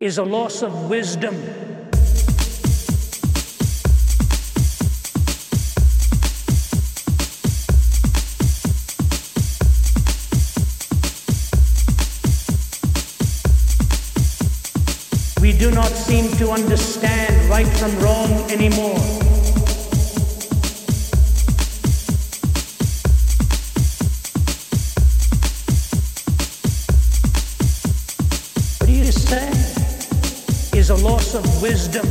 is a loss of wisdom. We do not seem to understand right from wrong anymore. Is a loss of wisdom.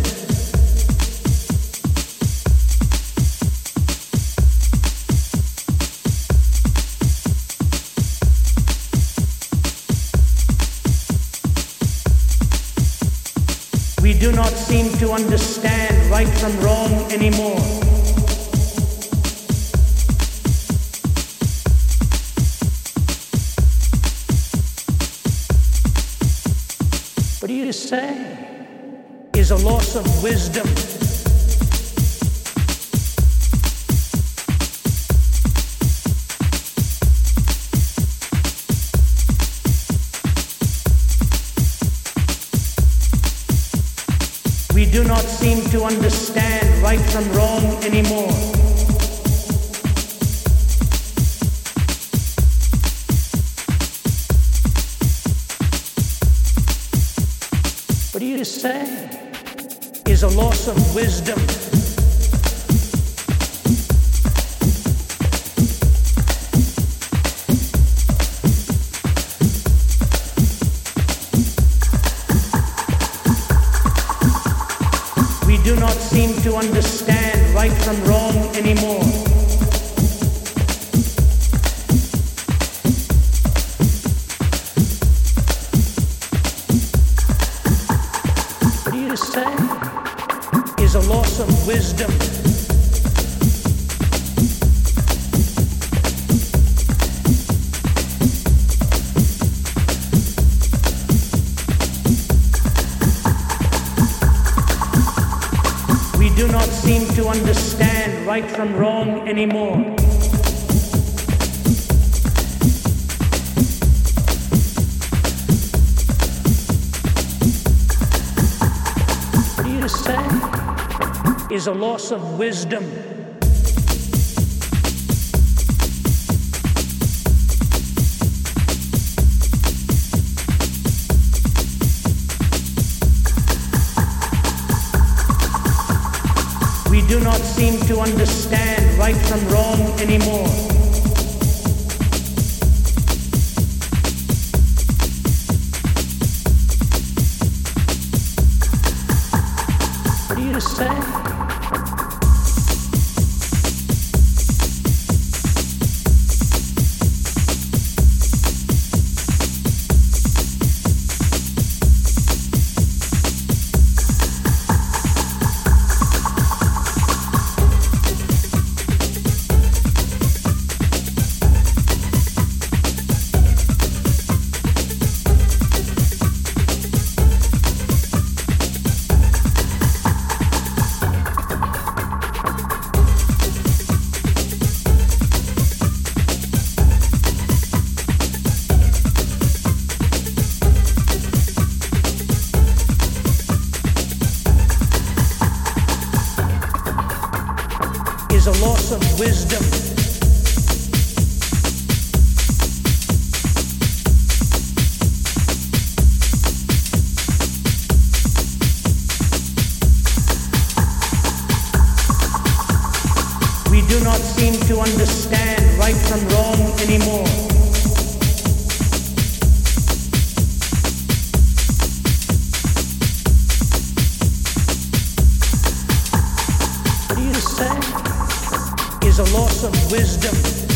We do not seem to understand right from wrong anymore. What are you say? Is a loss of wisdom. We do not seem to understand right from wrong anymore. What are you say? Is a loss of wisdom. We do not seem to understand right from wrong anymore. You to say? Is a loss of wisdom. We do not seem to understand right from wrong anymore. Is a loss of wisdom. We do not seem to understand right from wrong anymore. Say? Is a loss of wisdom. We do not seem to understand right from wrong anymore. You say? Is a loss of wisdom.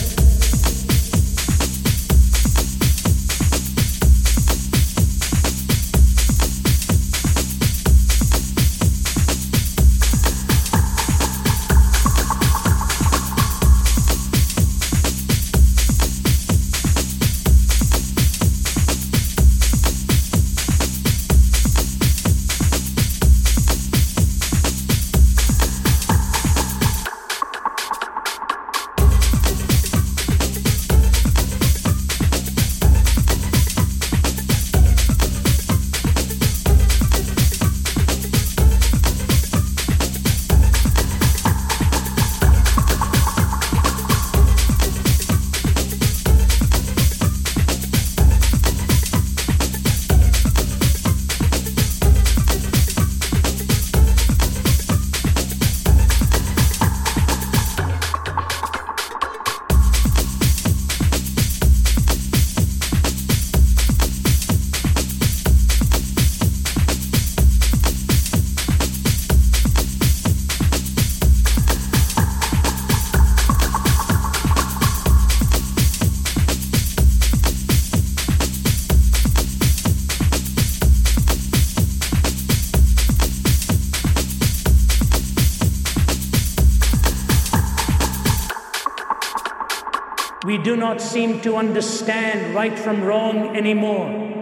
We do not seem to understand right from wrong anymore.